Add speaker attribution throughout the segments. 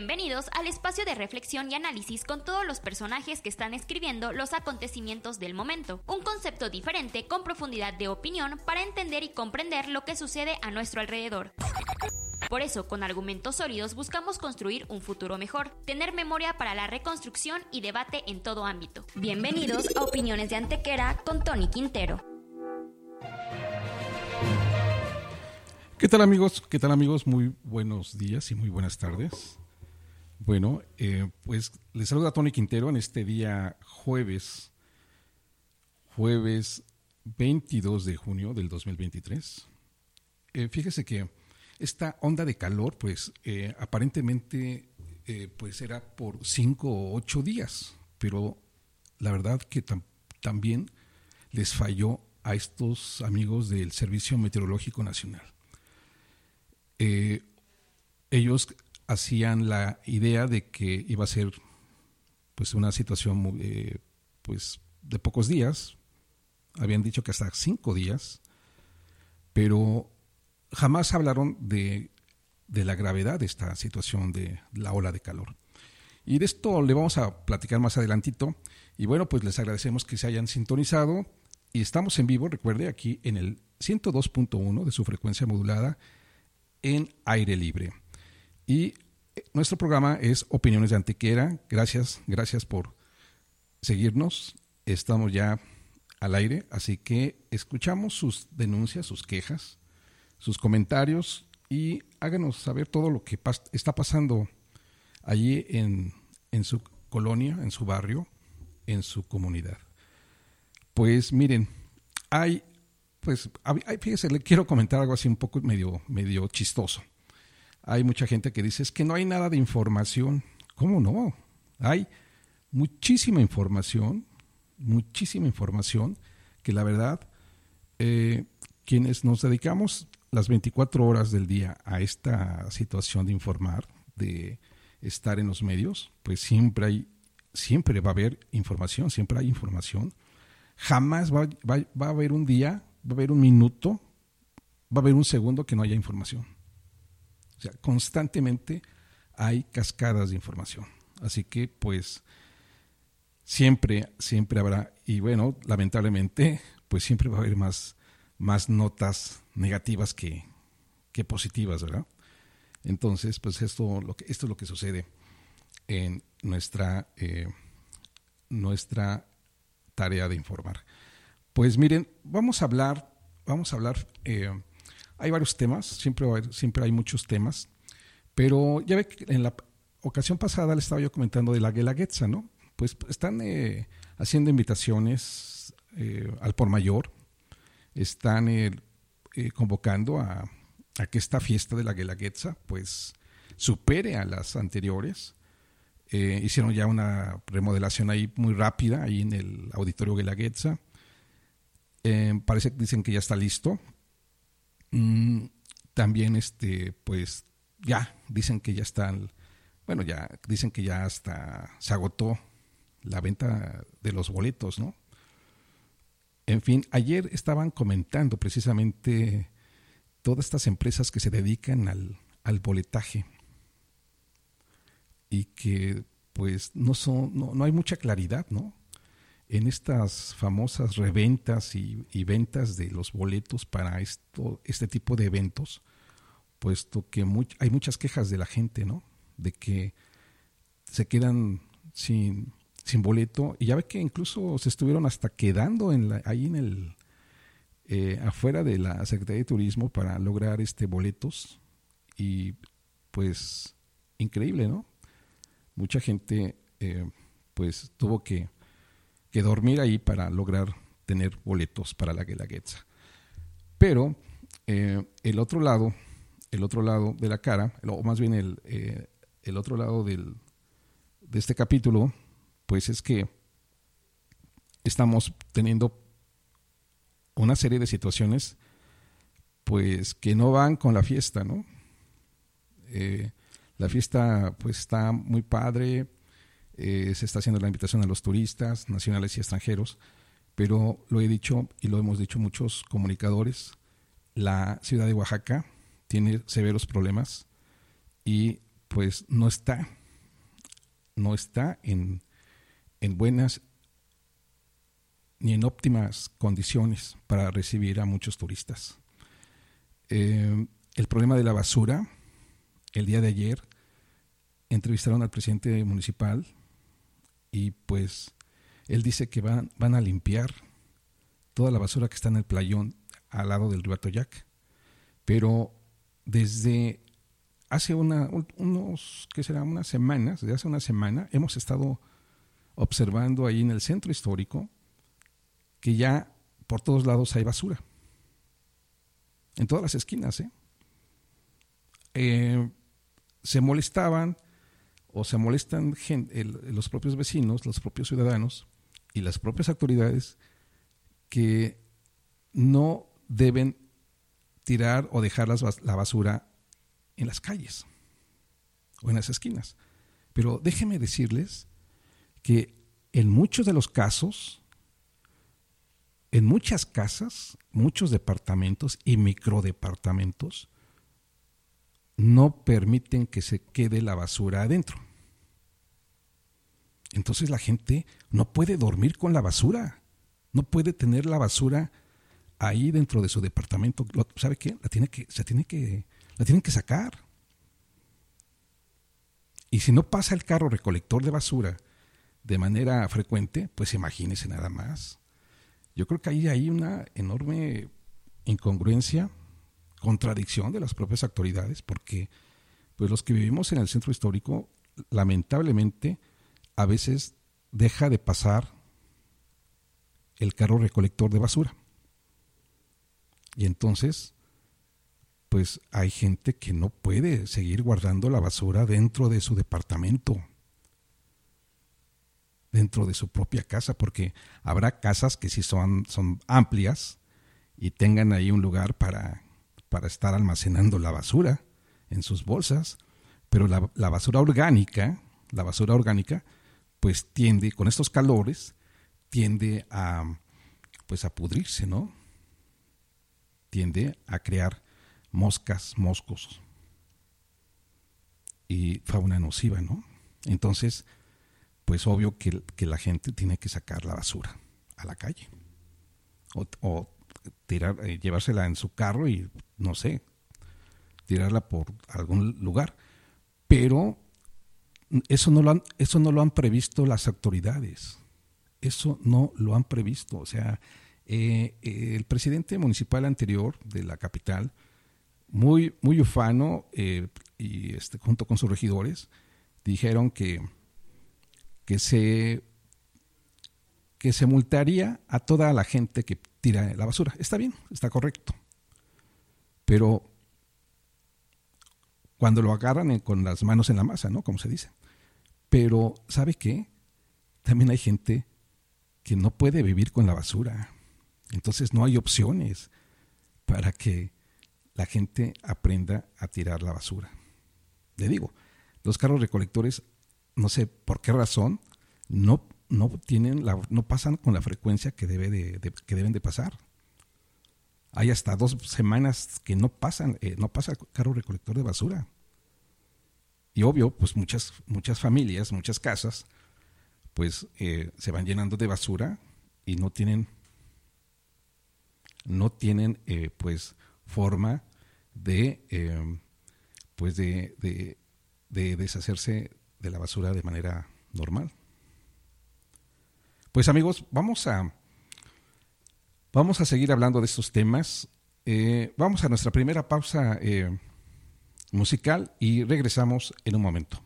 Speaker 1: Bienvenidos al espacio de reflexión y análisis con todos los personajes que están escribiendo los acontecimientos del momento. Un concepto diferente con profundidad de opinión para entender y comprender lo que sucede a nuestro alrededor. Por eso, con argumentos sólidos buscamos construir un futuro mejor, tener memoria para la reconstrucción y debate en todo ámbito. Bienvenidos a Opiniones de Antequera con Tony Quintero.
Speaker 2: ¿Qué tal amigos? ¿Qué tal amigos? Muy buenos días y muy buenas tardes. Bueno, eh, pues les saluda Tony Quintero en este día jueves, jueves 22 de junio del 2023. Eh, fíjese que esta onda de calor, pues eh, aparentemente pues era por cinco o ocho días, pero la verdad que también les falló a estos amigos del Servicio Meteorológico Nacional. ellos hacían la idea de que iba a ser pues una situación eh, pues de pocos días. Habían dicho que hasta cinco días pero jamás hablaron de, de la gravedad de esta situación de la ola de calor. Y de esto le vamos a platicar más adelantito. Y bueno pues les agradecemos que se hayan sintonizado. Y estamos en vivo recuerde aquí en el 102.1 de su frecuencia modulada en aire libre y eh, nuestro programa es Opiniones de Antequera. Gracias, gracias por seguirnos. Estamos ya al aire, así que escuchamos sus denuncias, sus quejas, sus comentarios y háganos saber todo lo que está pasando allí en, en su colonia, en su barrio, en su comunidad. Pues miren, hay, pues, fíjese, le quiero comentar algo así un poco medio, medio chistoso hay mucha gente que dice es que no hay nada de información. ¿Cómo no? Hay muchísima información, muchísima información que la verdad, eh, quienes nos dedicamos las 24 horas del día a esta situación de informar, de estar en los medios, pues siempre hay, siempre va a haber información, siempre hay información. Jamás va, va a haber un día, va a haber un minuto, va a haber un segundo que no haya información. O sea, constantemente hay cascadas de información. Así que, pues, siempre, siempre habrá, y bueno, lamentablemente, pues siempre va a haber más, más notas negativas que, que positivas, ¿verdad? Entonces, pues esto, lo que, esto es lo que sucede en nuestra, eh, nuestra tarea de informar. Pues miren, vamos a hablar, vamos a hablar eh, hay varios temas, siempre, siempre hay muchos temas, pero ya ve que en la ocasión pasada le estaba yo comentando de la Guelaguetza, ¿no? Pues están eh, haciendo invitaciones eh, al por mayor, están eh, convocando a, que esta fiesta de la Guelaguetza pues supere a las anteriores. hicieron ya una remodelación ahí muy rápida, ahí en el auditorio Guelaguetza. parece que dicen que ya está listo, Mm, también, este, pues, ya, dicen que ya están, bueno, ya, dicen que ya hasta se agotó la venta de los boletos, ¿no? En fin, ayer estaban comentando precisamente todas estas empresas que se dedican al, al boletaje y que pues no son, no, no hay mucha claridad, ¿no? En estas famosas reventas y, ventas de los boletos para esto, este tipo de eventos, puesto que hay muchas quejas de la gente, ¿no? De que se quedan sin, boleto y ya ve que incluso se estuvieron hasta quedando en la, ahí en el eh, afuera de la Secretaría de Turismo para lograr este boletos y pues increíble, ¿no? Mucha gente eh, pues tuvo que que dormir ahí para lograr tener boletos para la Guelaguetza. Pero eh, el otro lado, el otro lado de la cara, o más bien el, eh, el otro lado del, de este capítulo, pues es que estamos teniendo una serie de situaciones pues que no van con la fiesta, ¿no? Eh, la fiesta pues está muy padre, eh, se está haciendo la invitación a los turistas nacionales y extranjeros, pero lo he dicho y lo hemos dicho muchos comunicadores, la ciudad de Oaxaca tiene severos problemas y pues no está, no está en, en buenas ni en óptimas condiciones para recibir a muchos turistas. Eh, el problema de la basura, el día de ayer entrevistaron al presidente municipal y pues él dice que van, van a limpiar toda la basura que está en el playón al lado del río Atoyac. Pero desde hace una, unos, ¿qué será? Unas semanas, desde hace una semana, hemos estado observando ahí en el centro histórico que ya por todos lados hay basura. En todas las esquinas, ¿eh? eh se molestaban o se molestan los propios vecinos, los propios ciudadanos y las propias autoridades que no deben tirar o dejar la basura en las calles o en las esquinas. Pero déjenme decirles que en muchos de los casos, en muchas casas, muchos departamentos y microdepartamentos, no permiten que se quede la basura adentro. Entonces la gente no puede dormir con la basura, no puede tener la basura ahí dentro de su departamento. ¿Sabe qué? La tiene que, se tiene que, la tienen que sacar. Y si no pasa el carro recolector de basura de manera frecuente, pues imagínese nada más. Yo creo que ahí hay una enorme incongruencia contradicción de las propias autoridades, porque pues los que vivimos en el centro histórico, lamentablemente, a veces deja de pasar el carro recolector de basura. Y entonces, pues hay gente que no puede seguir guardando la basura dentro de su departamento, dentro de su propia casa, porque habrá casas que sí son, son amplias y tengan ahí un lugar para para estar almacenando la basura en sus bolsas, pero la, basura orgánica, la basura orgánica, pues tiende, con estos calores, tiende a, pues a pudrirse, ¿no? Tiende a crear moscas, moscos y fauna nociva, ¿no? Entonces, pues obvio que, la gente tiene que sacar la basura a la calle. o tirar, eh, llevársela en su carro y, no sé, tirarla por algún lugar. Pero eso no lo han, eso no lo han previsto las autoridades. Eso no lo han previsto. O sea, eh, el presidente municipal anterior de la capital, muy, muy ufano, eh, y este, junto con sus regidores, dijeron que, que se que se multaría a toda la gente que tira la basura. Está bien, está correcto. Pero cuando lo agarran con las manos en la masa, ¿no? Como se dice. Pero, ¿sabe qué? También hay gente que no puede vivir con la basura. Entonces no hay opciones para que la gente aprenda a tirar la basura. Le digo, los carros recolectores, no sé por qué razón, no no tienen la, no pasan con la frecuencia que, debe de, que deben de pasar. Hay hasta dos semanas que no pasan, eh, no pasa carro recolector de basura. Y obvio, pues muchas, muchas familias, muchas casas, pues eh, se van llenando de basura y no tienen, no tienen eh, pues forma de, pues de, de deshacerse de la basura de manera normal. Pues amigos, vamos a, vamos a seguir hablando de estos temas. Eh, vamos a nuestra primera pausa eh, musical y regresamos en un momento.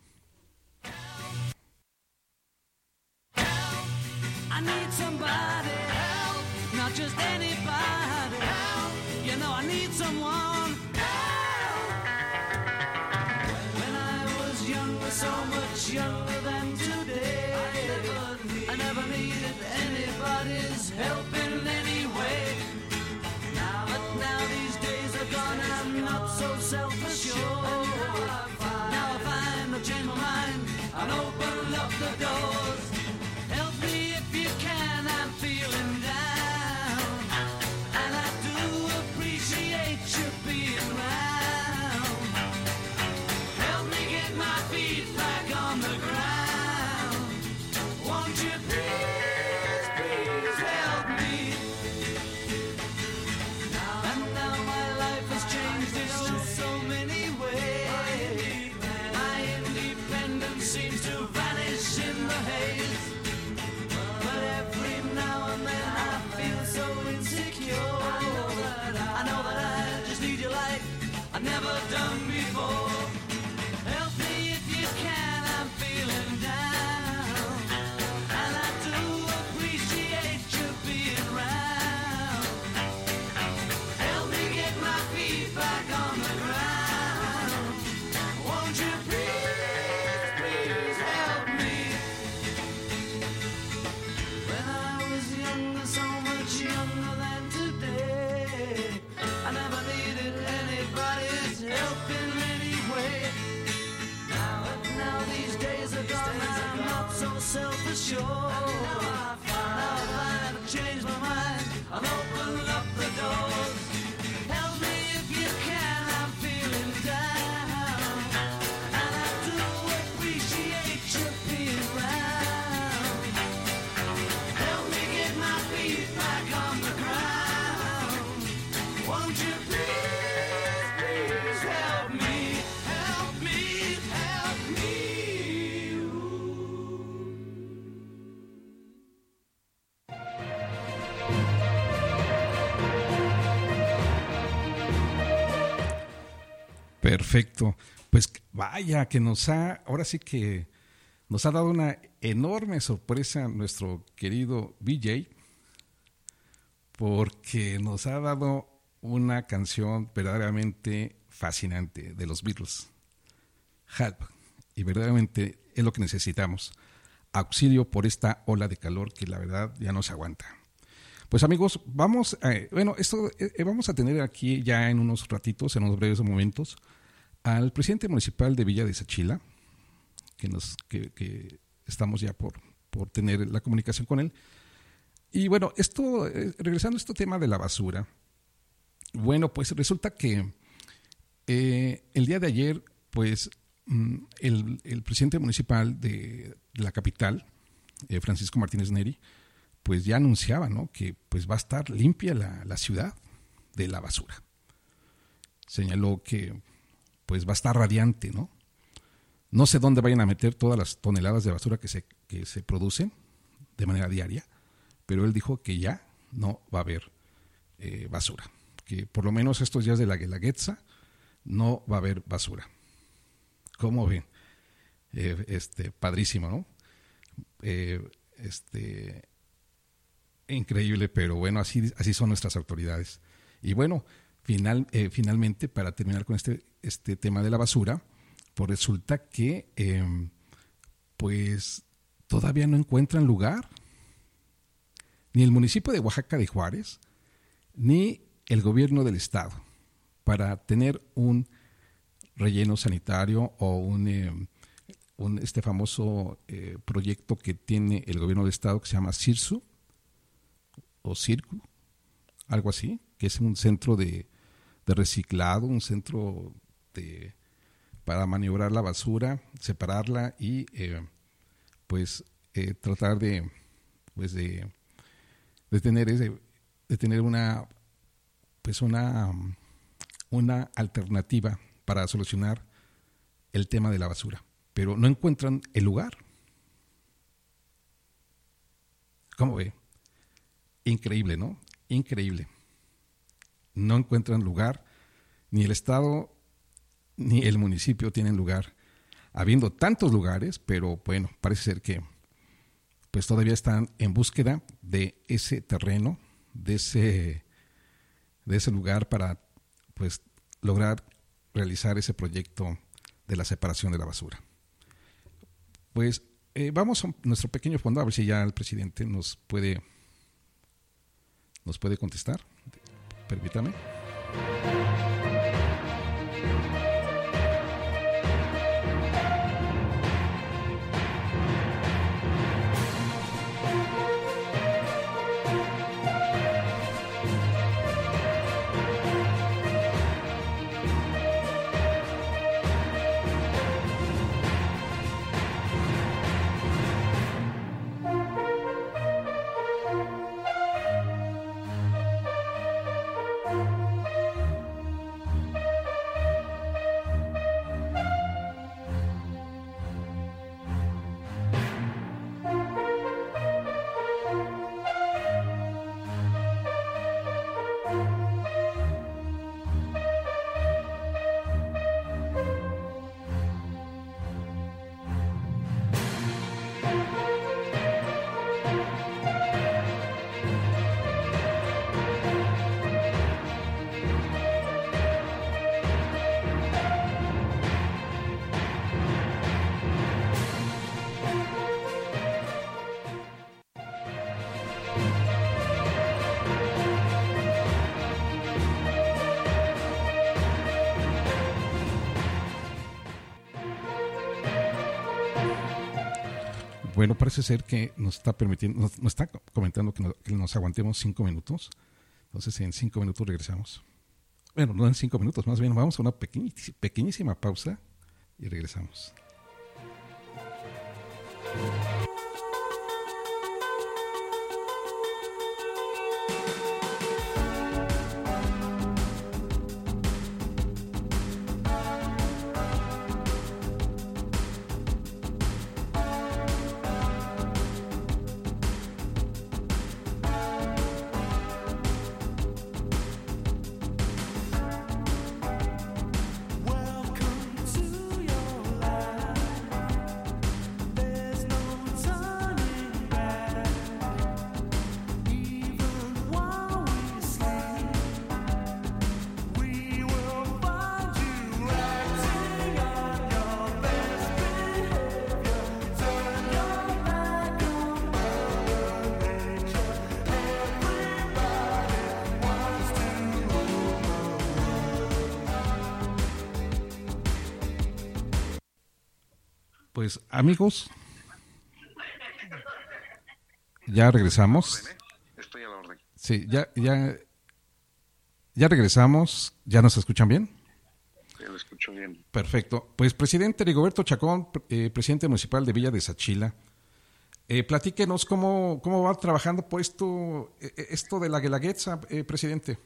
Speaker 3: Oh.
Speaker 2: Perfecto. Pues vaya, que nos ha, ahora sí que nos ha dado una enorme sorpresa nuestro querido BJ, porque nos ha dado una canción verdaderamente fascinante de los Beatles, Help, y verdaderamente es lo que necesitamos, auxilio por esta ola de calor que la verdad ya no se aguanta. Pues amigos, vamos, a, bueno, esto eh, eh, vamos a tener aquí ya en unos ratitos, en unos breves momentos, al presidente municipal de Villa de Sachila, que nos, que, estamos ya por, por tener la comunicación con él. Y bueno, esto, eh, regresando a este tema de la basura, bueno, pues resulta que el día de ayer, pues mm, el, presidente municipal de, la capital, Francisco Martínez Neri, pues ya anunciaba, ¿no? Que pues va a estar limpia la, ciudad de la basura. Señaló que pues va a estar radiante, ¿no? No sé dónde vayan a meter todas las toneladas de basura que se, que se producen de manera diaria, pero él dijo que ya no va a haber eh, basura, que por lo menos estos días de la Guelaguetza no va a haber basura. ¿Cómo ven? Eh, este, padrísimo, ¿no? Eh, este, increíble, pero bueno, así, así son nuestras autoridades. Y bueno, final, eh, finalmente, para terminar con este, este tema de la basura, pues resulta que em, pues todavía no encuentran lugar. Ni el municipio de Oaxaca de Juárez, ni el gobierno del estado para tener un relleno sanitario o un, em, un este famoso eh, proyecto que tiene el gobierno del estado que se llama CIRSU, o Circo, algo así, que es un centro de, reciclado, un centro de, para maniobrar la basura, separarla y eh, pues eh, tratar de pues de, de tener ese, de tener una pues una una alternativa para solucionar el tema de la basura, pero no encuentran el lugar. ¿Cómo ve? Increíble, ¿no? Increíble. No encuentran lugar, ni el Estado ni el municipio tienen lugar, habiendo tantos lugares, pero bueno, parece ser que pues todavía están en búsqueda de ese terreno, de ese, de ese lugar para pues lograr realizar ese proyecto de la separación de la basura. Pues eh, vamos a nuestro pequeño fondo a ver si ya el presidente nos puede ¿Nos puede contestar? Permítame. Parece ser que nos está permitiendo, nos, está comentando que nos, aguantemos cinco minutos. Entonces, en cinco minutos regresamos. Bueno, no en cinco minutos, más bien vamos a una pequeñísima pausa y regresamos. Amigos, ya regresamos.
Speaker 3: Estoy a la orden.
Speaker 2: Sí, ya, ya, ya regresamos. ¿Ya nos escuchan bien?
Speaker 3: Sí, lo escucho bien.
Speaker 2: Perfecto. Pues presidente Rigoberto Chacón, eh, presidente municipal de Villa de Sachila, eh, platíquenos cómo, cómo va trabajando por esto, eh, esto de la Guelaguetza, eh, presidente.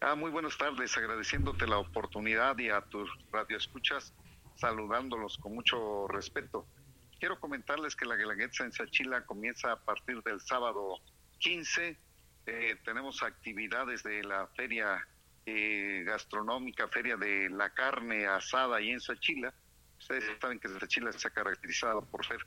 Speaker 3: Ah, muy buenas tardes, agradeciéndote la oportunidad y a tus radioescuchas saludándolos con mucho respeto. Quiero comentarles que la Guelaguetza en Sachila comienza a partir del sábado 15. Eh, tenemos actividades de la feria eh, gastronómica, feria de la carne asada ahí en Sachila. Ustedes saben que Sachila se ha caracterizado por ser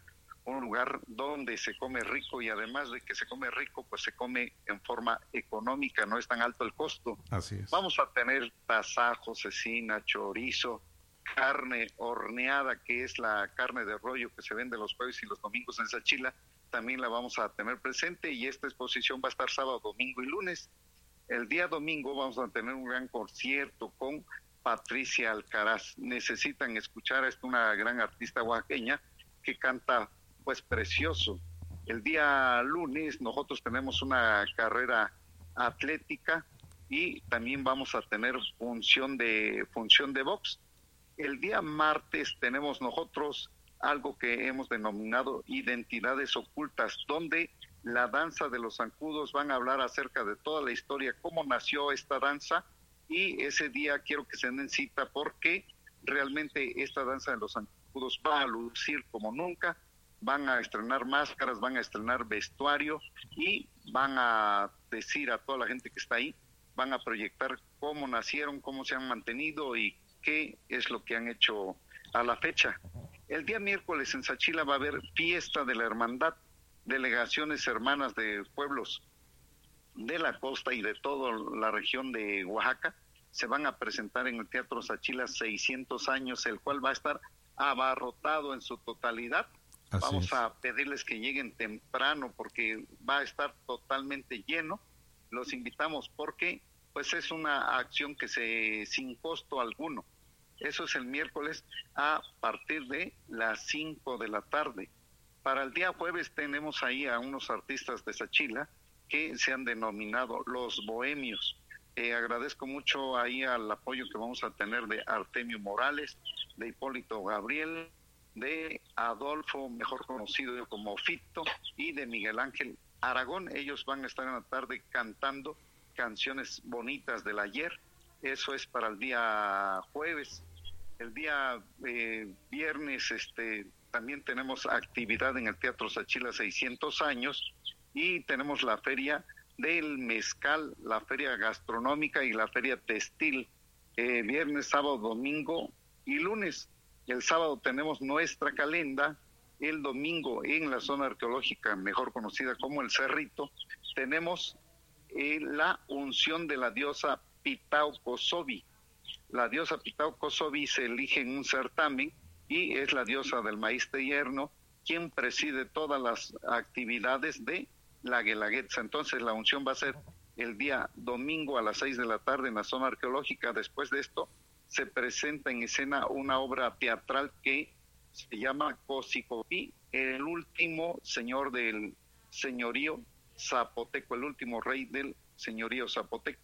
Speaker 3: un lugar donde se come rico y además de que se come rico, pues se come en forma económica, no es tan alto el costo.
Speaker 2: Así es.
Speaker 3: Vamos a tener tasajo, cecina, chorizo, carne horneada, que es la carne de rollo que se vende los jueves y los domingos en Sachila, también la vamos a tener presente y esta exposición va a estar sábado, domingo y lunes. El día domingo vamos a tener un gran concierto con Patricia Alcaraz. Necesitan escuchar a esta una gran artista oaxaqueña que canta pues precioso. El día lunes nosotros tenemos una carrera atlética y también vamos a tener función de función de box. El día martes tenemos nosotros algo que hemos denominado identidades ocultas, donde la danza de los zancudos van a hablar acerca de toda la historia, cómo nació esta danza y ese día quiero que se den cita porque realmente esta danza de los zancudos va a lucir como nunca, van a estrenar máscaras, van a estrenar vestuario y van a decir a toda la gente que está ahí, van a proyectar cómo nacieron, cómo se han mantenido y qué es lo que han hecho a la fecha. El día miércoles en Sachila va a haber fiesta de la hermandad, delegaciones hermanas de pueblos de la costa y de toda la región de Oaxaca se van a presentar en el Teatro Sachila 600 años, el cual va a estar abarrotado en su totalidad.
Speaker 2: Así
Speaker 3: Vamos
Speaker 2: es.
Speaker 3: a pedirles que lleguen temprano porque va a estar totalmente lleno. Los invitamos porque pues es una acción que se sin costo alguno. Eso es el miércoles a partir de las 5 de la tarde. Para el día jueves tenemos ahí a unos artistas de Sachila que se han denominado los bohemios. Eh, agradezco mucho ahí al apoyo que vamos a tener de Artemio Morales, de Hipólito Gabriel, de Adolfo, mejor conocido como Fito, y de Miguel Ángel Aragón. Ellos van a estar en la tarde cantando canciones bonitas del ayer. Eso es para el día jueves. El día eh, viernes este, también tenemos actividad en el Teatro Sachila 600 años y tenemos la feria del mezcal, la feria gastronómica y la feria textil, eh, viernes, sábado, domingo y lunes. El sábado tenemos nuestra calenda, el domingo en la zona arqueológica, mejor conocida como el Cerrito, tenemos eh, la unción de la diosa Pitaucosobi. La diosa Pitaucosobi se elige en un certamen y es la diosa del maíz de hierno quien preside todas las actividades de la Guelaguetza. Entonces la unción va a ser el día domingo a las seis de la tarde en la zona arqueológica. Después de esto se presenta en escena una obra teatral que se llama Cosicopí, el último señor del señorío zapoteco, el último rey del señorío zapoteco.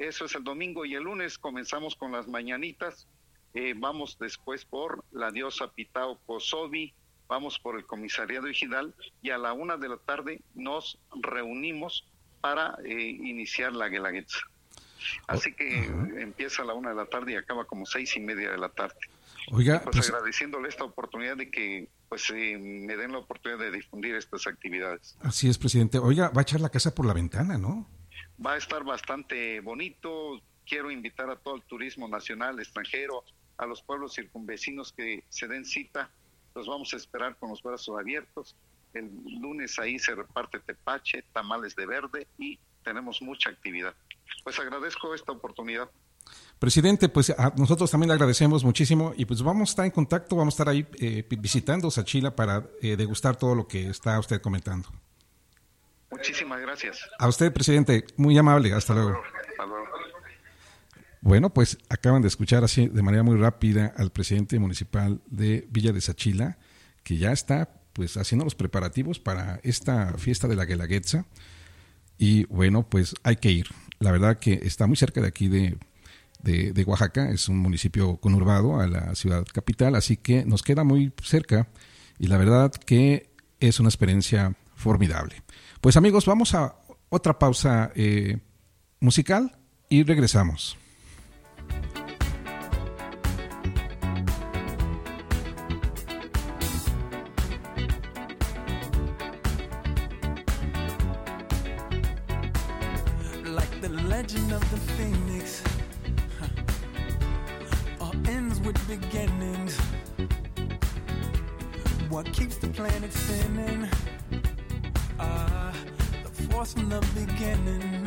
Speaker 3: Eso es el domingo y el lunes comenzamos con las mañanitas. Eh, vamos después por la diosa Pitao Kosovi, vamos por el comisariado ejidal y a la una de la tarde nos reunimos para eh, iniciar la Guelaguetza. Así que empieza a la una de la tarde y acaba como seis y media de la tarde.
Speaker 2: Oiga,
Speaker 3: Pues,
Speaker 2: pues,
Speaker 3: agradeciéndole esta oportunidad de que pues eh, me den la oportunidad de difundir estas actividades.
Speaker 2: así es, presidente. Oiga, va a echar la casa por la ventana, ¿no?
Speaker 3: Va a estar bastante bonito. Quiero invitar a todo el turismo nacional, extranjero, a los pueblos circunvecinos que se den cita. Los vamos a esperar con los brazos abiertos. El lunes ahí se reparte tepache, tamales de verde y tenemos mucha actividad. Pues agradezco esta oportunidad.
Speaker 2: Presidente, pues a nosotros también le agradecemos muchísimo y pues vamos a estar en contacto, vamos a estar ahí eh, visitando Sachila para eh, degustar todo lo que está usted comentando.
Speaker 3: Muchísimas gracias.
Speaker 2: A usted, presidente, muy amable, hasta luego.
Speaker 3: Hasta luego.
Speaker 4: Bueno, pues acaban de escuchar así de manera muy rápida al presidente municipal de Villa de Sachila, que ya está pues haciendo los preparativos para esta fiesta de la Guelaguetza. Y bueno, pues hay que ir. La verdad que está muy cerca de aquí de, de, Oaxaca, es un municipio conurbado a la ciudad capital, así que nos queda muy cerca y la verdad que es una experiencia formidable. Pues amigos, vamos a otra pausa eh, musical y regresamos. what keeps the planet spinning. Ah, the force from the beginning.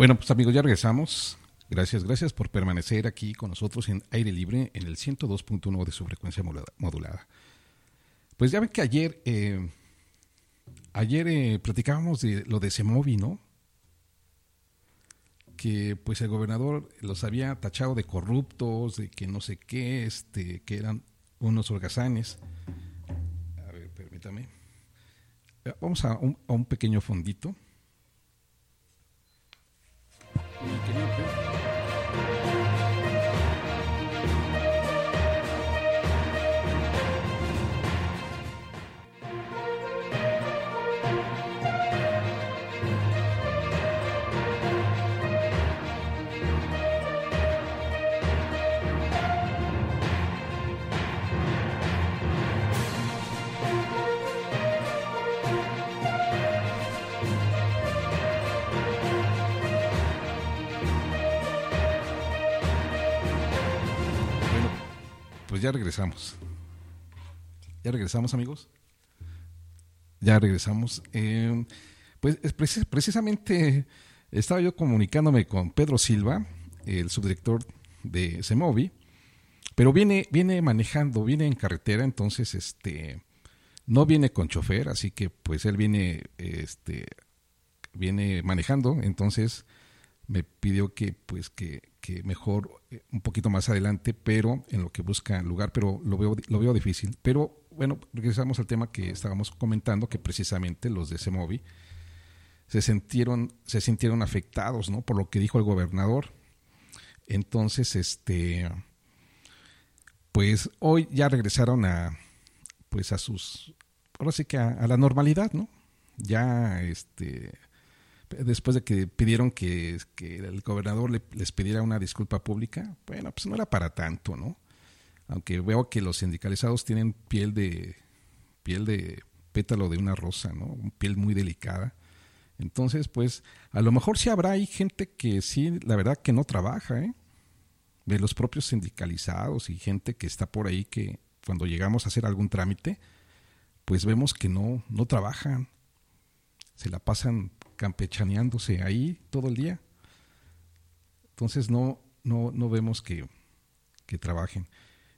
Speaker 4: Bueno, pues amigos, ya regresamos. Gracias, gracias por permanecer aquí con nosotros en aire libre en el 102.1 de su frecuencia modulada. Pues ya ven que ayer, eh, ayer eh, platicábamos de lo de Semovi, ¿no?
Speaker 2: que pues el gobernador los había tachado de corruptos, de que no sé qué, este, que eran unos holgazanes. A ver, permítame. Vamos a un, a un pequeño fondito. You can help. Ya regresamos. Ya regresamos, amigos. Ya regresamos. Eh, pues precisamente estaba yo comunicándome con Pedro Silva, el subdirector de Semovi, pero viene, viene manejando, viene en carretera, entonces este no viene con chofer, así que pues él viene, este, viene manejando, entonces me pidió que pues que, mejor eh, un poquito más adelante, pero en lo que busca lugar, pero lo veo, lo veo difícil. Pero bueno, regresamos al tema que estábamos comentando, que precisamente los de Semovi se sintieron, se sintieron afectados, ¿no? Por lo que dijo el gobernador. Entonces, este, pues hoy ya regresaron a, pues a sus, ahora sí que a la normalidad, ¿no? Ya, este, después de que pidieron que, el gobernador les pidiera una disculpa pública, bueno, pues no era para tanto, ¿no? Aunque veo que los sindicalizados tienen piel de piel de pétalo de una rosa, ¿no? Piel muy delicada. Entonces, pues, a lo mejor sí habrá hay gente que sí, la verdad que no trabaja, ¿eh? De los propios sindicalizados y gente que está por ahí que cuando llegamos a hacer algún trámite, pues vemos que no, no trabajan. Se la pasan campechaneándose ahí todo el día. Entonces no, no, no vemos que, que trabajen.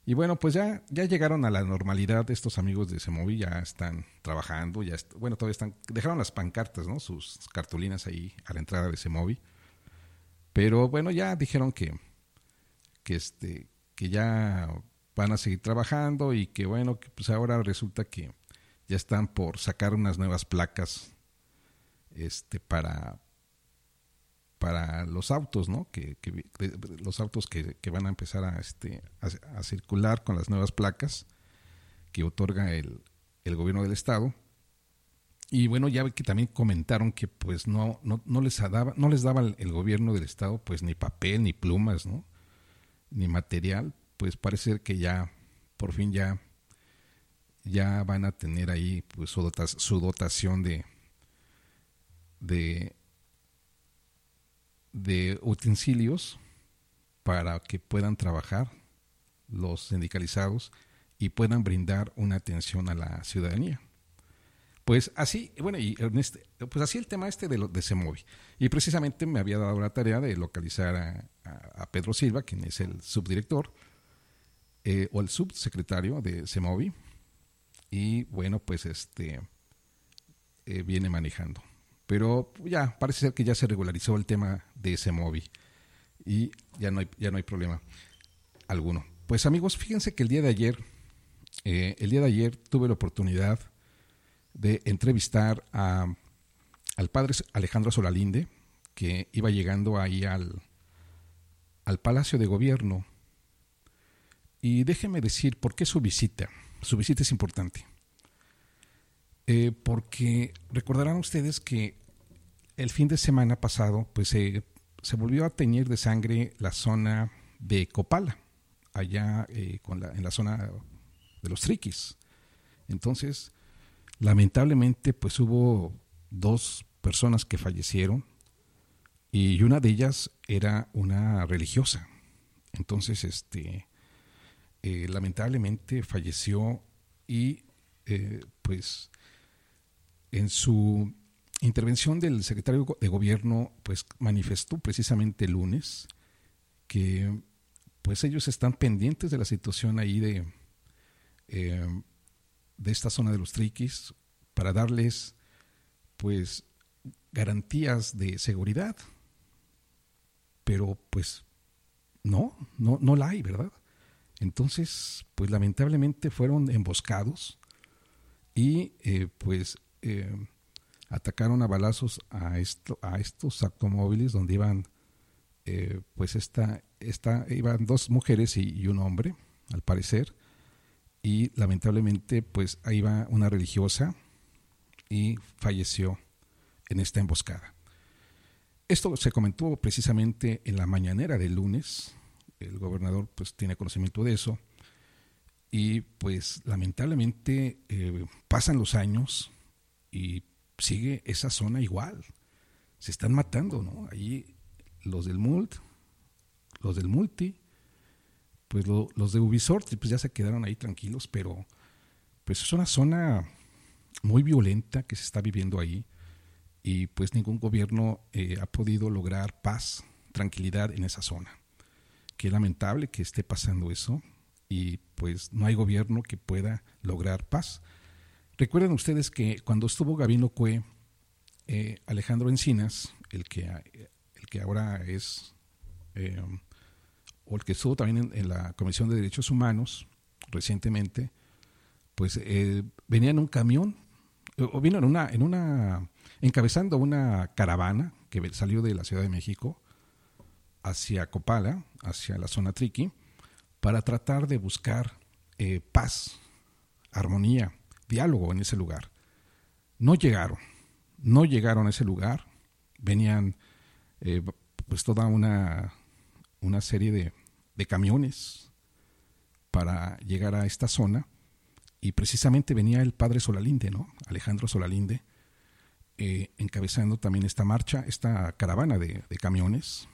Speaker 2: Y bueno, pues ya, ya llegaron a la normalidad estos amigos de Semovi, ya están trabajando, ya bueno, todavía están, dejaron las pancartas, ¿no? Sus cartulinas ahí a la entrada de Semovi. Pero bueno, ya dijeron que, que este, que ya van a seguir trabajando y que bueno, pues ahora resulta que ya están por sacar unas nuevas placas este, para, para los autos, ¿no? Que, los autos que, van a empezar a, este, a, circular con las nuevas placas que otorga el, el, gobierno del estado. Y bueno, ya que también comentaron que pues no, no, no les daba, no les daba el, gobierno del estado pues ni papel, ni plumas, ¿no? Ni material, pues parece que ya, por fin ya, ya van a tener ahí pues su dotación de, de, utensilios para que puedan trabajar los sindicalizados y puedan brindar una atención a la ciudadanía. Pues así, bueno, y este, pues así el tema este de, lo, de Semovi. Y precisamente me había dado la tarea de localizar a, Pedro Silva, quien es el subdirector, eh, o el subsecretario de Semovi. Y bueno, pues este eh, viene manejando. Pero ya, parece ser que ya se regularizó el tema de ese móvil y ya no hay, ya no hay problema alguno. Pues amigos, fíjense que el día de ayer, eh, el día de ayer tuve la oportunidad de entrevistar a, al padre Alejandro Solalinde, que iba llegando ahí al, al Palacio de Gobierno. Y déjenme decir por qué su visita. Su visita es importante. Eh, porque recordarán ustedes que el fin de semana pasado, pues se volvió a teñir de sangre la zona de Copala, allá eh, con la, en la zona de los triquis. Entonces, lamentablemente, pues hubo dos personas que fallecieron y una de ellas era una religiosa. Entonces, este, eh, lamentablemente falleció y eh, pues en su intervención del secretario de gobierno pues manifestó precisamente el lunes que pues ellos están pendientes de la situación ahí de, eh, de esta zona de los triquis para darles pues garantías de seguridad. pero pues no, no, no la hay, ¿verdad? Entonces, pues lamentablemente fueron emboscados y eh, pues eh, atacaron a balazos a, esto, a estos automóviles donde iban, eh, pues esta, esta, iban dos mujeres y, un hombre, al parecer, y lamentablemente pues ahí va una religiosa y falleció en esta emboscada. Esto se comentó precisamente en la mañanera del lunes, el gobernador pues tiene conocimiento de eso, y pues lamentablemente eh, pasan los años y sigue esa zona igual. Se están matando, ¿no? Allí los del Mult, los del Multi, pues los de Ubisoft, pues ya se quedaron ahí tranquilos, pero pues es una zona muy violenta que se está viviendo ahí y pues ningún gobierno eh, ha podido lograr paz, tranquilidad en esa zona. Qué lamentable que esté pasando eso y pues no hay gobierno que pueda lograr paz. Recuerden ustedes que cuando estuvo Gabino Cue, eh, Alejandro Encinas, el que, el que ahora es, eh, o el que estuvo también en, la Comisión de Derechos Humanos recientemente, pues eh, venía en un camión, o vino en una, en una, encabezando una caravana que salió de la Ciudad de México hacia Copala, hacia la zona Triqui, para tratar de buscar eh, paz, armonía, diálogo en ese lugar. No llegaron, no llegaron a ese lugar, venían eh, pues toda una, una serie de, de camiones para llegar a esta zona y precisamente venía el padre Solalinde, ¿no? Alejandro Solalinde, eh, encabezando también esta marcha, esta caravana de, camiones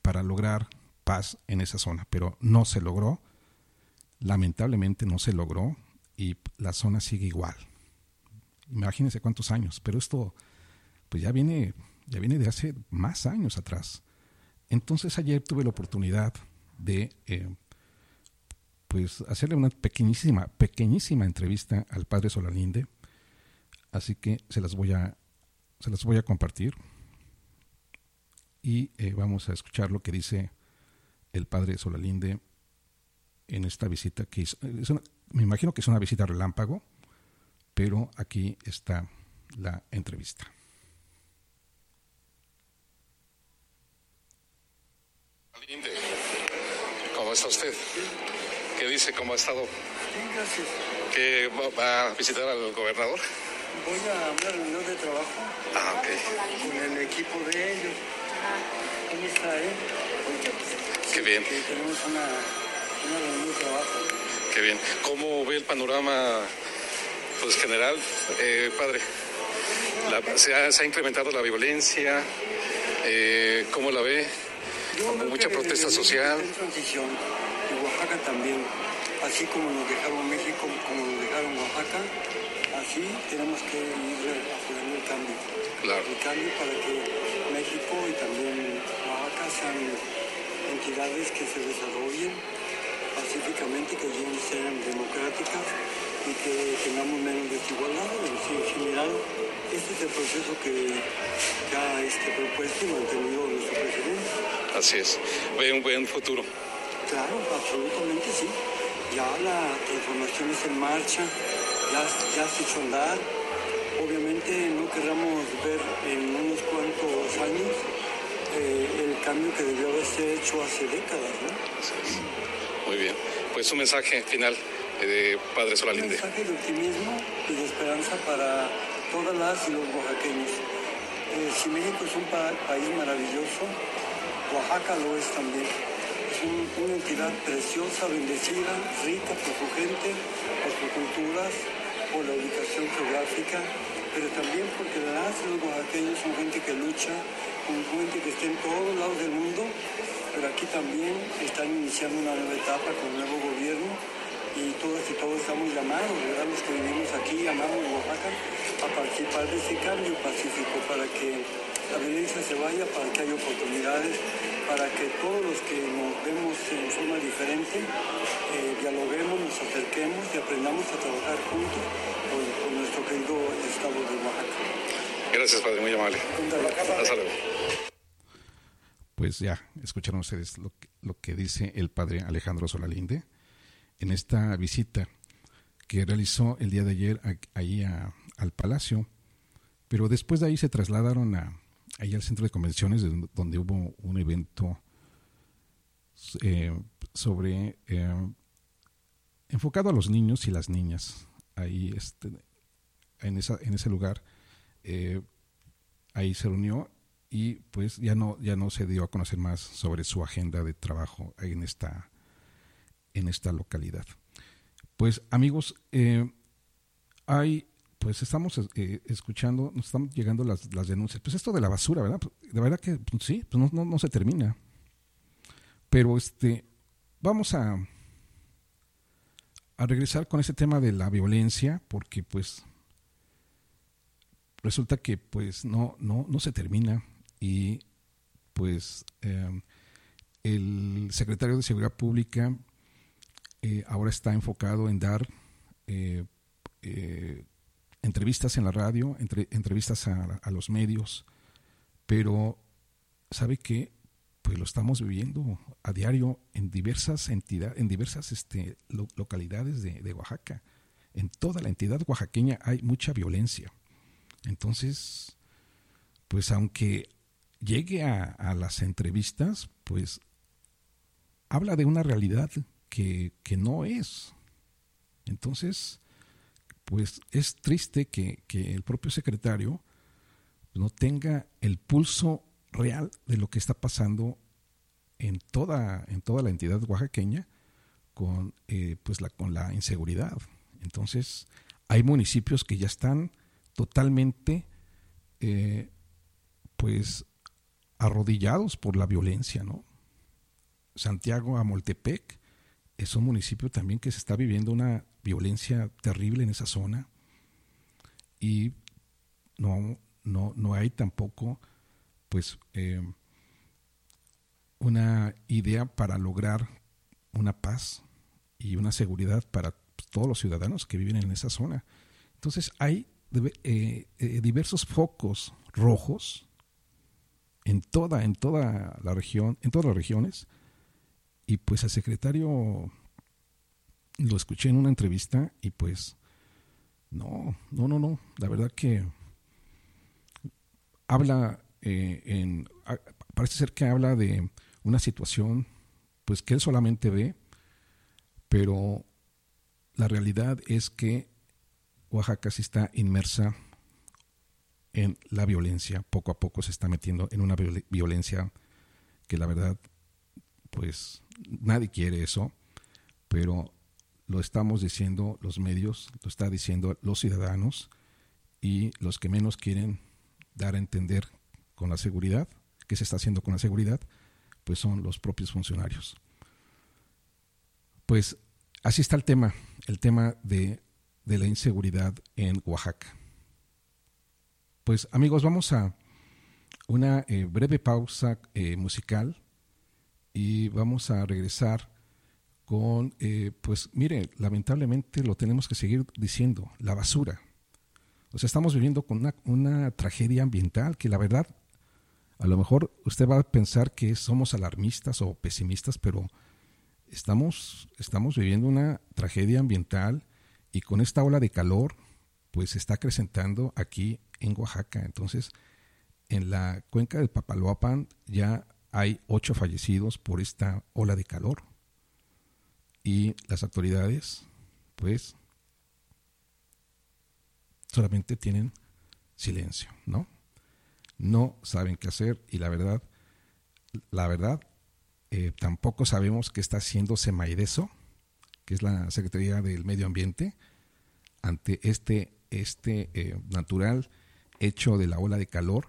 Speaker 2: para lograr paz en esa zona, pero no se logró, lamentablemente no se logró la zona sigue igual. Imagínense cuántos años, pero esto pues ya viene, ya viene de hace más años atrás. Entonces ayer tuve la oportunidad de eh, pues hacerle una pequeñísima, pequeñísima entrevista al padre Solalinde, así que se las voy a, se las voy a compartir y eh, vamos a escuchar lo que dice el padre Solalinde en esta visita que hizo. me imagino que es una visita relámpago, pero aquí está la entrevista.
Speaker 5: ¿cómo está usted? ¿Qué dice? ¿Cómo ha estado?
Speaker 6: Bien, gracias.
Speaker 5: ¿Qué va a visitar al gobernador?
Speaker 6: Voy a una reunión de trabajo
Speaker 5: ah, okay.
Speaker 6: con el equipo de ellos. ¿Cómo está él?
Speaker 5: Qué bien.
Speaker 6: tenemos una.
Speaker 5: Qué bien. ¿Cómo ve el panorama pues, general, eh, padre? se, ha, se, ha, incrementado la violencia. Eh, ¿Cómo la ve? mucha protesta social.
Speaker 6: En transición, y Oaxaca también, así como nos dejaron México, como nos dejaron Oaxaca, así tenemos que ir apoyando el cambio.
Speaker 5: Claro.
Speaker 6: El cambio para que México y también Oaxaca sean entidades que se desarrollen pacíficamente, que sean democráticas y que tengamos menos desigualdad. En general, este es el proceso que ha este, propuesto y mantenido nuestro presidente.
Speaker 5: Así es. Ve un buen futuro.
Speaker 6: Claro, absolutamente sí. Ya la transformación es en marcha, ya, ya se hecho andar. Obviamente no queramos ver en unos cuantos años eh, el cambio que debió haberse hecho hace décadas. ¿no?
Speaker 5: Muy bien. Pues un mensaje final eh, de Padre Solalinde.
Speaker 6: Un mensaje de optimismo y de esperanza para todas las y los oaxaqueños. Eh, si México es un país maravilloso, Oaxaca lo es también. Es una entidad preciosa, bendecida, rica por su gente, por sus culturas, por la ubicación geográfica, pero también porque las y los oaxaqueños son gente que lucha con gente que está en todos lados del mundo, pero aquí también están iniciando una nueva etapa con un nuevo gobierno y todos y todos estamos llamados, ¿verdad? los que vivimos aquí, llamamos Oaxaca, a participar de este cambio pacífico para que la violencia se vaya, para que haya oportunidades, para que todos los que nos vemos en forma diferente eh, dialoguemos, nos acerquemos y aprendamos a trabajar juntos con nuestro querido estado de Oaxaca.
Speaker 5: Gracias, padre, muy amable. Hasta luego.
Speaker 2: Pues ya escucharon ustedes lo que, lo que dice el padre Alejandro Solalinde en esta visita que realizó el día de ayer ahí al palacio, pero después de ahí se trasladaron a, ahí al centro de convenciones donde hubo un evento eh, sobre eh, enfocado a los niños y las niñas. Ahí este, en, esa, en ese lugar eh, ahí se reunió y pues ya no ya no se dio a conocer más sobre su agenda de trabajo en esta en esta localidad. Pues amigos hay pues estamos escuchando nos están llegando las, las, denuncias. Pues esto de la basura verdad de verdad que pues, sí pues no, no se termina. Pero este, vamos a, a regresar con ese tema de la violencia, porque pues resulta que pues no, no, no se termina y pues em, el secretario de Seguridad Pública eh, ahora está enfocado en dar eh, eh, entrevistas en la radio, entre, entrevistas a, a, los medios, pero sabe que pues lo estamos viviendo a diario en diversas entidades, en diversas este, localidades de, Oaxaca. En toda la entidad oaxaqueña hay mucha violencia. Entonces, pues aunque llegue a, las entrevistas, pues habla de una realidad que, que, no es. Entonces, pues es triste que, que el propio secretario no tenga el pulso real de lo que está pasando en toda, en toda la entidad oaxaqueña con, eh, pues la, con la inseguridad. Entonces, hay municipios que ya están totalmente eh, pues arrodillados por la violencia, ¿no? Santiago a Moltepec es un municipio también que se está viviendo una violencia terrible en esa zona y no, no, no hay tampoco pues eh, una idea para lograr una paz y una seguridad para todos los ciudadanos que viven en esa zona. Entonces hay eh, eh, diversos focos rojos en toda, en toda la región, en todas las regiones, y pues al secretario lo escuché en una entrevista y pues no, no, no, no, la verdad que habla eh, en, parece ser que habla de una situación pues que él solamente ve, pero la realidad es que Oaxaca sí está inmersa en la violencia, poco a poco se está metiendo en una violencia que la verdad pues nadie quiere eso, pero lo estamos diciendo los medios, lo está diciendo los ciudadanos y los que menos quieren dar a entender con la seguridad, que se está haciendo con la seguridad, pues son los propios funcionarios. Pues así está el tema, el tema de, la inseguridad en Oaxaca. Pues amigos, vamos a una eh, breve pausa eh, musical y vamos a regresar con, eh, pues mire, lamentablemente lo tenemos que seguir diciendo, la basura. O sea, estamos viviendo con una, una tragedia ambiental que la verdad a lo mejor usted va a pensar que somos alarmistas o pesimistas, pero estamos, estamos viviendo una tragedia ambiental y con esta ola de calor, pues se está acrecentando aquí en Oaxaca. Entonces, en la cuenca del Papaloapan ya hay ocho fallecidos por esta ola de calor. Y las autoridades, pues, solamente tienen silencio, ¿no? no saben qué hacer y la verdad, la verdad, eh, tampoco sabemos qué está haciendo Semaideso, que es la Secretaría del Medio Ambiente, ante este, este eh, natural hecho de la ola de calor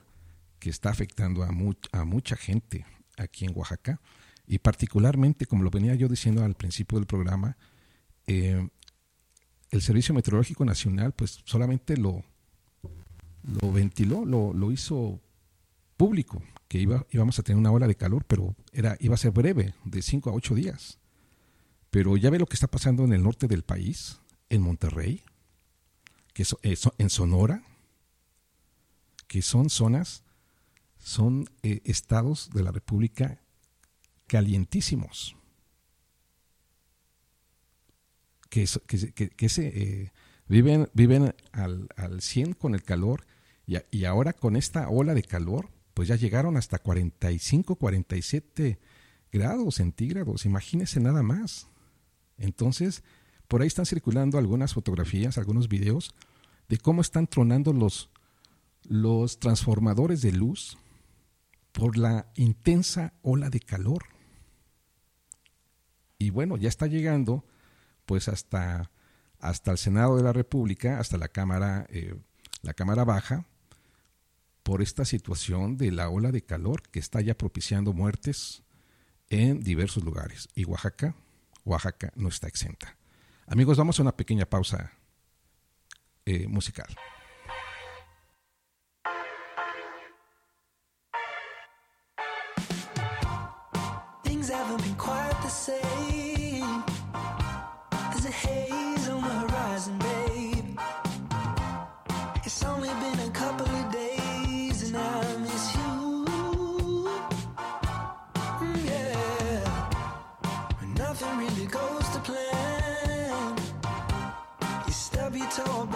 Speaker 2: que está afectando a, a mucha gente aquí en Oaxaca y particularmente, como lo venía yo diciendo al principio del programa, eh, el Servicio Meteorológico Nacional pues solamente lo, lo ventiló, lo, lo hizo público, que iba, íbamos a tener una ola de calor, pero era, iba a ser breve, de 5 a 8 días. Pero ya ve lo que está pasando en el norte del país, en Monterrey, que es, en Sonora, que son zonas
Speaker 4: son eh, estados de la República calientísimos. Que, que, se, eh, viven, viven al, al 100 con el calor y, y, ahora con esta ola de calor, pues ya llegaron hasta 45, 47 grados centígrados. Imagínense nada más. Entonces, por ahí están circulando algunas fotografías, algunos videos de cómo están tronando los, los transformadores de luz por la intensa ola de calor. Y bueno, ya está llegando pues hasta, hasta el Senado de la República, hasta la Cámara, eh, la Cámara Baja, por esta situación de la ola de calor que está ya propiciando muertes en diversos lugares. Y Oaxaca, Oaxaca no está exenta. Amigos, vamos a una pequeña pausa eh, musical. be told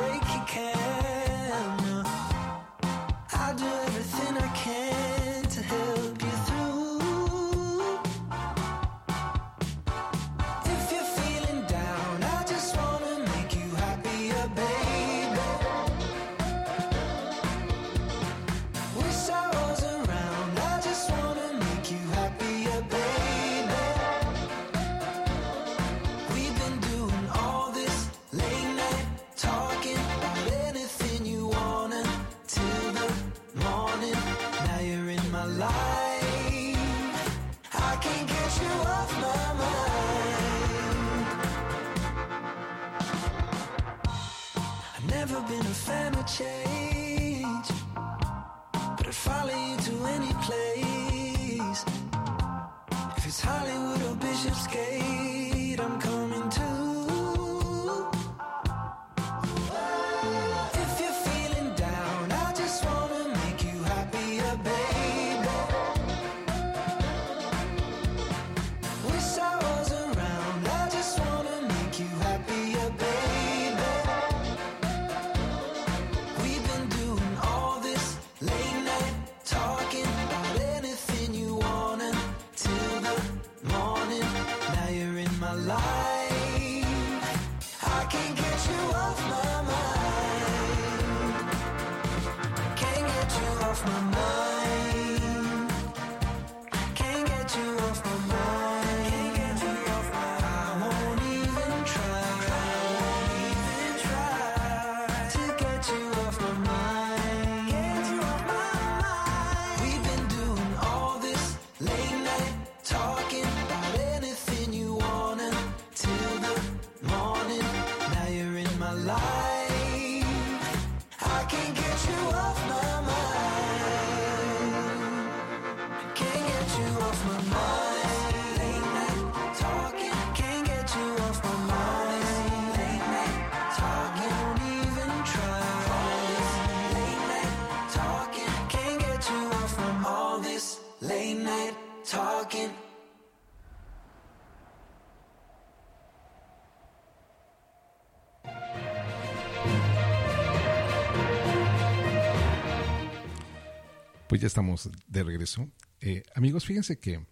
Speaker 4: Pues ya estamos de regreso. Eh, amigos, fíjense que,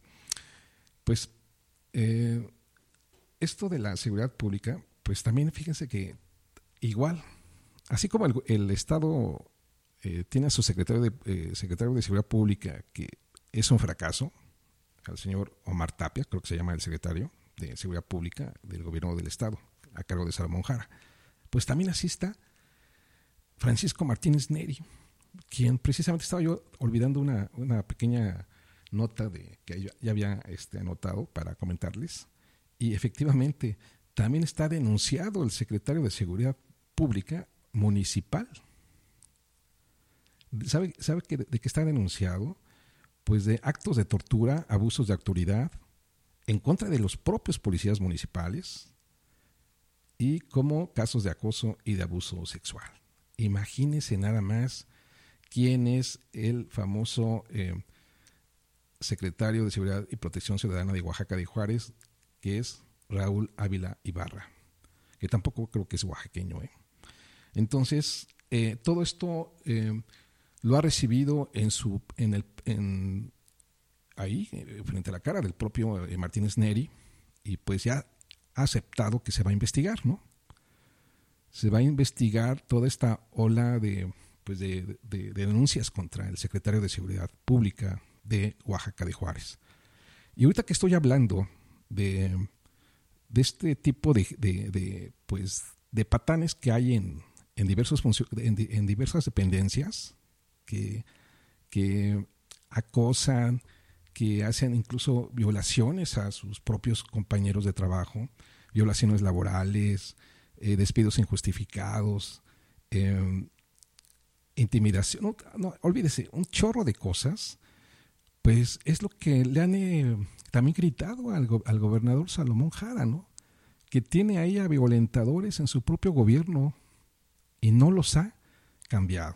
Speaker 4: pues, eh, esto de la seguridad pública, pues también fíjense que igual, así como el, Estado eh, tiene a su secretario de, eh, secretario de Seguridad Pública, que es un fracaso, al señor Omar Tapia, creo que se llama el secretario de Seguridad Pública del Gobierno del Estado, a cargo de Salomón Jara, pues también así está Francisco Martínez Neri, quien precisamente estaba yo olvidando una, una pequeña nota de que ya, había este, anotado para comentarles. Y efectivamente, también está denunciado el secretario de Seguridad Pública Municipal. ¿Sabe, sabe que, de qué está denunciado? Pues de actos de tortura, abusos de autoridad en contra de los propios policías municipales y como casos de acoso y de abuso sexual. Imagínense nada más
Speaker 2: quién es el famoso eh, secretario de Seguridad y Protección Ciudadana de Oaxaca de Juárez, que es Raúl Ávila Ibarra, que tampoco creo que es oaxaqueño. ¿eh? Entonces, eh, todo esto lo ha recibido en su, en el, en, ahí, frente a la cara del propio Martínez Neri, y pues ya ha aceptado que se va a investigar, ¿no? Se va a investigar toda esta ola de, pues de, de denuncias contra el secretario de Seguridad Pública de Oaxaca de Juárez. Y ahorita que estoy hablando de, de este tipo de, de, pues, de patanes que hay en, en, en, diversas dependencias, que, que acosan, que hacen incluso violaciones a sus propios compañeros de trabajo, violaciones laborales, eh, despidos injustificados, eh, intimidación, no, no, olvídese, un chorro de cosas pues es lo que le han eh, también gritado al, al, gobernador Salomón Jara, ¿no? Que tiene ahí a violentadores en su propio gobierno y no los ha cambiado.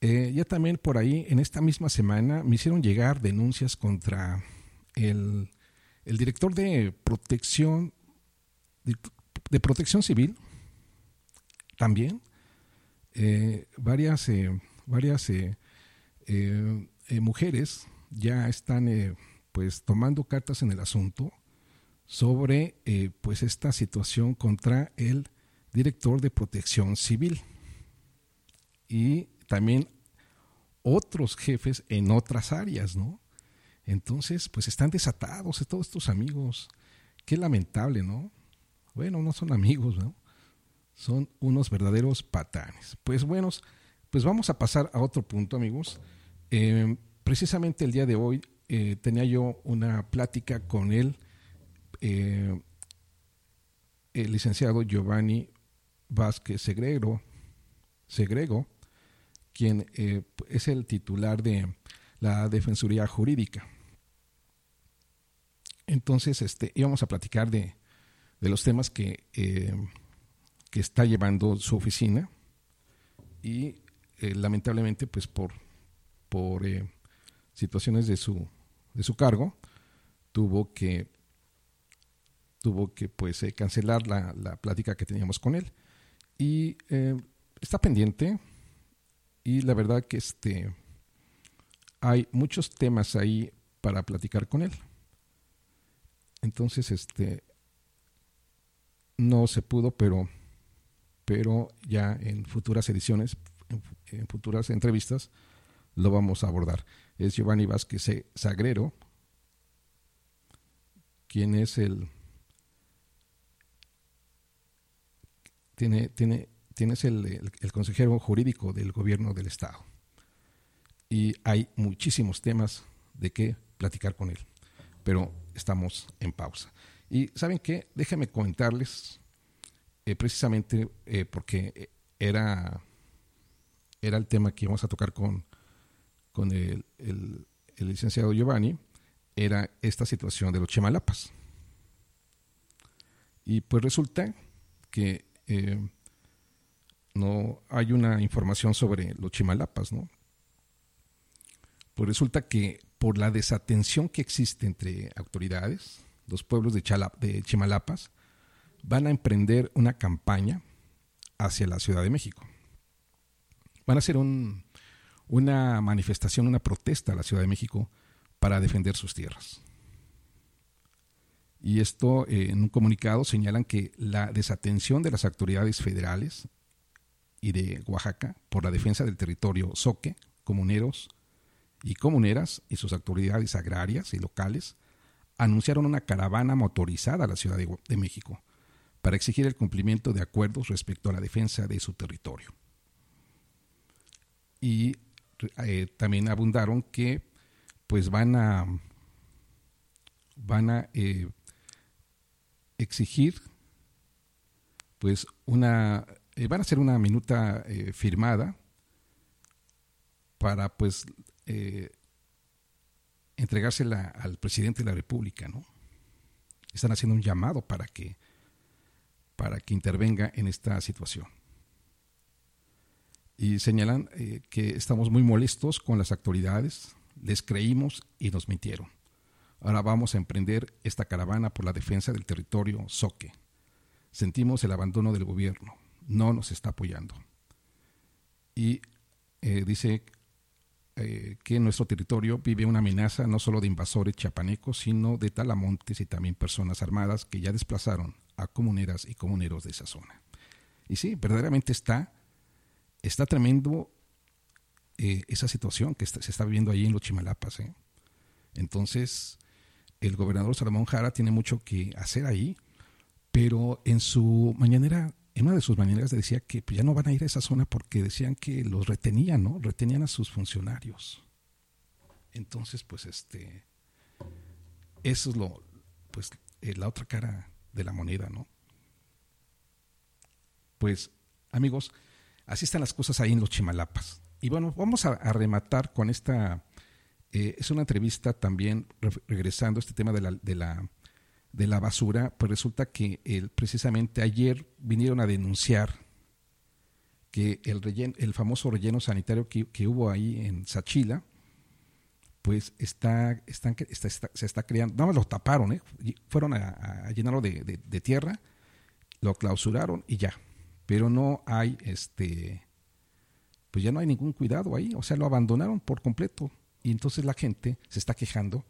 Speaker 2: Eh, ya también por ahí, en esta misma semana, me hicieron llegar denuncias contra el, el director de protección, de, de protección civil, también, eh, varias, eh, varias eh, mujeres ya están eh, pues tomando cartas en el asunto sobre eh, pues esta situación contra el director de protección civil y también otros jefes en otras áreas, ¿no? Entonces, pues están desatados todos estos amigos. Qué lamentable, ¿no? Bueno, no son amigos, ¿no? Son unos verdaderos patanes. Pues buenos, pues vamos a pasar a otro punto, amigos. Eh, precisamente el día de hoy eh, tenía yo una plática con él, eh, el licenciado Giovanni Vázquez Segrego, Segrego quien eh, es el titular de la Defensoría Jurídica. Entonces, este, íbamos a platicar de, de los temas que, que está llevando su oficina y lamentablemente, pues por, por situaciones de su, de su cargo, tuvo que, tuvo que pues, eh, cancelar la, la, plática que teníamos con él. Y eh, está pendiente y la verdad que este, hay muchos temas ahí para platicar con él. Entonces, este, no se pudo, pero, pero ya en futuras ediciones, en futuras entrevistas, lo vamos a abordar es Giovanni Vázquez Sagrero, quien es el... Tiene, tiene, tienes el, el, consejero jurídico del gobierno del Estado. Y hay muchísimos temas de qué platicar con él, pero estamos en pausa. Y saben qué, déjenme comentarles, eh, precisamente eh, porque era, era el tema que íbamos a tocar con, con el, el, licenciado Giovanni era esta situación de los chemalapas. Y pues resulta que eh, no hay una información sobre los chimalapas, ¿no? Pues resulta que por la desatención que existe entre autoridades, los pueblos de, de Chimalapas van a emprender una campaña hacia la Ciudad de México. Van a hacer un, una manifestación, una protesta a la Ciudad de México para defender sus tierras. Y esto eh, en un comunicado señalan que la desatención de las autoridades federales y de Oaxaca por la defensa del territorio soque, comuneros y comuneras y sus autoridades agrarias y locales anunciaron una caravana motorizada a la Ciudad de México para exigir el cumplimiento de acuerdos respecto a la defensa de su territorio. Y eh, también abundaron que pues van a van a eh, exigir pues una eh, van a hacer una minuta firmada para pues entregársela al presidente de la república no están haciendo un llamado para que para que intervenga en esta situación y señalan eh, que estamos muy molestos con las autoridades, les creímos y nos mintieron. Ahora vamos a emprender esta caravana por la defensa del territorio Soque. Sentimos el abandono del gobierno, no nos está apoyando. Y eh, dice eh, que en nuestro territorio vive una amenaza no solo de invasores chapanecos, sino de talamontes y también personas armadas que ya desplazaron a comuneras y comuneros de esa zona. Y sí, verdaderamente está, está tremendo eh, esa situación que se está viviendo ahí en los Chimalapas. ¿eh? Entonces, el gobernador Salomón Jara tiene mucho que hacer ahí, pero en su mañanera, en una de sus mañaneras decía que pues, ya no van a ir a esa zona porque decían que los retenían, ¿no? Retenían a sus funcionarios. Entonces, pues este, eso es lo, pues eh, la otra cara de la moneda, ¿no? Pues, amigos, así están las cosas ahí en los Chimalapas. Y bueno, vamos a, rematar con esta, eh, es una entrevista también regresando a este tema de la, de la, de la basura, pues resulta que el, precisamente ayer vinieron a denunciar que el, relleno, el famoso relleno sanitario que, que hubo ahí en Sachila, pues está, están, está, se está creando, nada más lo taparon, ¿eh? fueron a, llenarlo de, de, tierra, lo clausuraron y ya, pero no hay, este, pues ya no hay ningún cuidado ahí, o sea, lo abandonaron por completo y entonces la gente se está quejando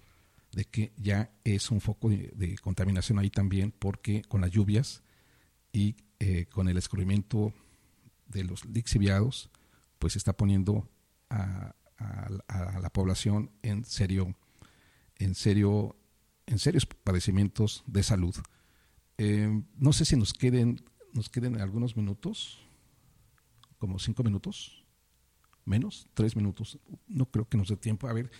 Speaker 2: de que ya es un foco de, contaminación ahí también porque con las lluvias y eh, con el escurrimiento de los lixiviados, pues se está poniendo a, a, la población en serio, en serio, en serios padecimientos de salud. Eh, no sé si nos queden, nos queden algunos minutos, como cinco minutos, menos, tres minutos. No creo que nos dé tiempo. A ver,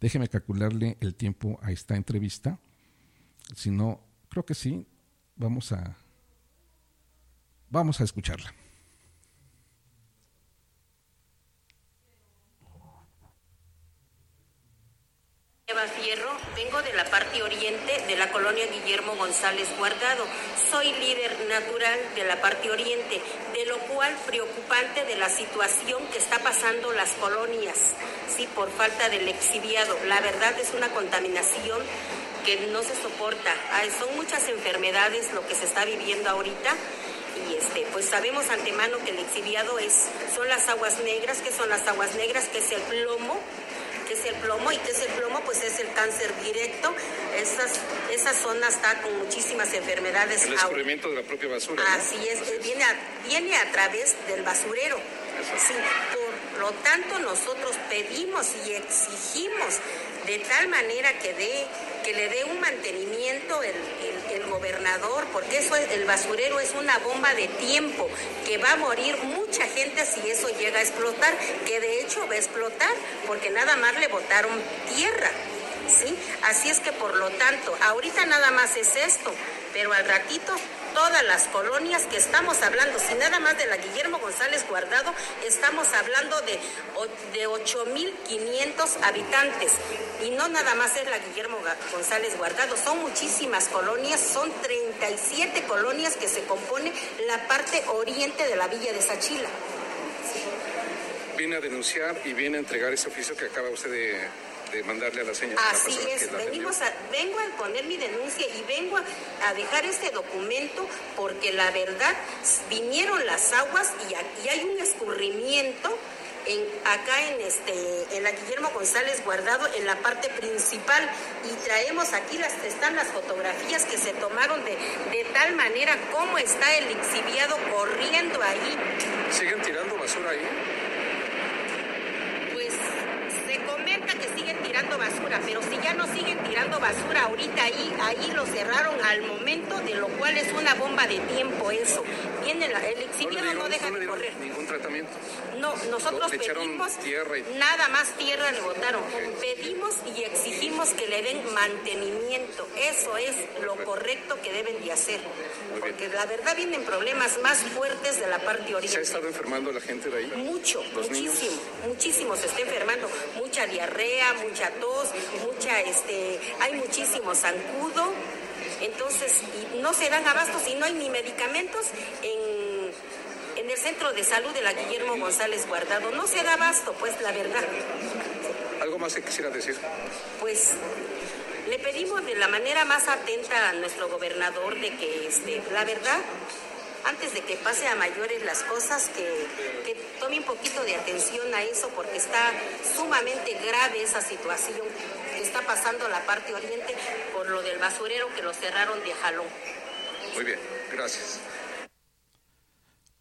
Speaker 2: déjeme calcularle el tiempo a esta entrevista. Si no, creo que sí. Vamos a, vamos a escucharla.
Speaker 7: Eva Fierro, vengo de la parte oriente de la colonia Guillermo González Guardado. Soy líder natural de la parte oriente, de lo cual preocupante de la situación que está pasando las colonias, sí, por falta del exhibiado. La verdad es una contaminación que no se soporta. son muchas enfermedades lo que se está viviendo ahorita y este pues sabemos antemano que el exhibiado es son las aguas negras, que son las aguas negras, que es el plomo que es el plomo y que es el plomo pues es el cáncer directo. Esas, esa zona está con muchísimas enfermedades.
Speaker 5: El escurrimiento de la propia basura.
Speaker 7: Así es, viene a, viene a través del basurero. Sí, por lo tanto nosotros pedimos y exigimos de tal manera que dé que le dé un mantenimiento el, el, gobernador, porque eso el basurero es una bomba de tiempo, que va a morir mucha gente si eso llega a explotar, que de hecho va a explotar, porque nada más le botaron tierra. ¿Sí? Así es que por lo tanto, ahorita nada más es esto, pero al ratito todas las colonias que estamos hablando, si nada más de la Guillermo González Guardado, estamos hablando de, de 8.500 habitantes. Y no nada más es la Guillermo González Guardado, son muchísimas colonias, son 37 colonias que se compone la parte oriente de la villa de Sachila.
Speaker 5: Viene a denunciar y viene a entregar ese oficio que acaba usted de de mandarle a la señora.
Speaker 7: Así es, venimos a, vengo a poner mi denuncia y vengo a, dejar este documento porque la verdad vinieron las aguas y, hay un escurrimiento. En, acá en este en la Guillermo González Guardado en la parte principal y traemos aquí las están las fotografías que se tomaron de, de tal manera como está el exhibiado corriendo ahí.
Speaker 5: ¿Siguen tirando basura ahí?
Speaker 7: Tirando basura, pero si ya no siguen tirando basura ahorita ahí, ahí lo cerraron al momento, de lo cual es una bomba de tiempo eso. Viene el exhibido no, deja de correr.
Speaker 5: ningún tratamiento.
Speaker 7: No, nosotros pedimos nada más tierra le botaron. Pedimos y exigimos que le den mantenimiento. Eso es lo correcto que deben de hacer. Porque la verdad vienen problemas más fuertes de la parte oriente.
Speaker 5: ¿Se ha estado enfermando la gente de ahí?
Speaker 7: Mucho, muchísimo, muchísimo se está enfermando. Mucha diarrea, mucha tos, mucha, este, hay muchísimo zancudo. Entonces, no se dan abastos y no hay ni medicamentos en en el centro de salud de la Guillermo González Guardado. No se da abasto, pues la verdad.
Speaker 5: ¿Algo más que quisiera decir?
Speaker 7: Pues le pedimos de la manera más atenta a nuestro gobernador de que, este, la verdad, antes de que pase a mayores las cosas, que, que tome un poquito de atención a eso porque está sumamente grave esa situación que está pasando la parte oriente por lo del basurero que lo cerraron de jalón.
Speaker 5: Muy bien, gracias.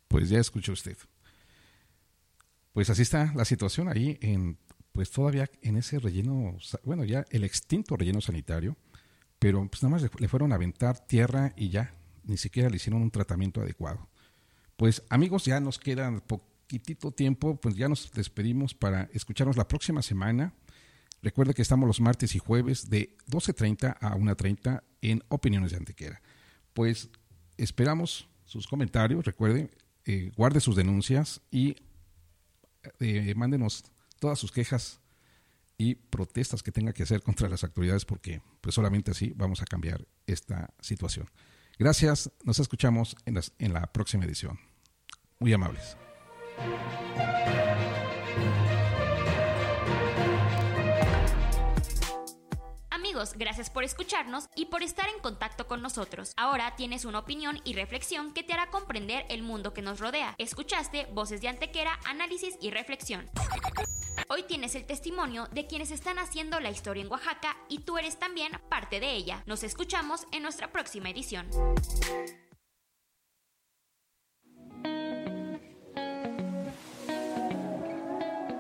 Speaker 2: Pues ya escuchó usted. Pues así está la situación ahí en pues todavía en ese relleno, bueno, ya el extinto relleno sanitario, pero pues nada más le, fueron a aventar tierra y ya, ni siquiera le hicieron un tratamiento adecuado. Pues amigos, ya nos queda poquitito tiempo, pues ya nos despedimos para escucharnos la próxima semana. Recuerde que estamos los martes y jueves de 12.30 a 1.30 en Opiniones de Antequera. Pues esperamos sus comentarios, recuerde, eh, guarde sus denuncias y eh, mándenos todas sus quejas y protestas que tenga que hacer contra las autoridades porque pues solamente así vamos a cambiar esta situación. Gracias, nos escuchamos en, la próxima edición. Muy amables.
Speaker 1: Amigos, gracias por escucharnos y por estar en contacto con nosotros. Ahora tienes una opinión y reflexión que te hará comprender el mundo que nos rodea. Escuchaste Voces de Antequera, Análisis y Reflexión. Hoy tienes el testimonio de quienes están haciendo la historia en Oaxaca y tú eres también parte de ella. Nos escuchamos en nuestra próxima edición.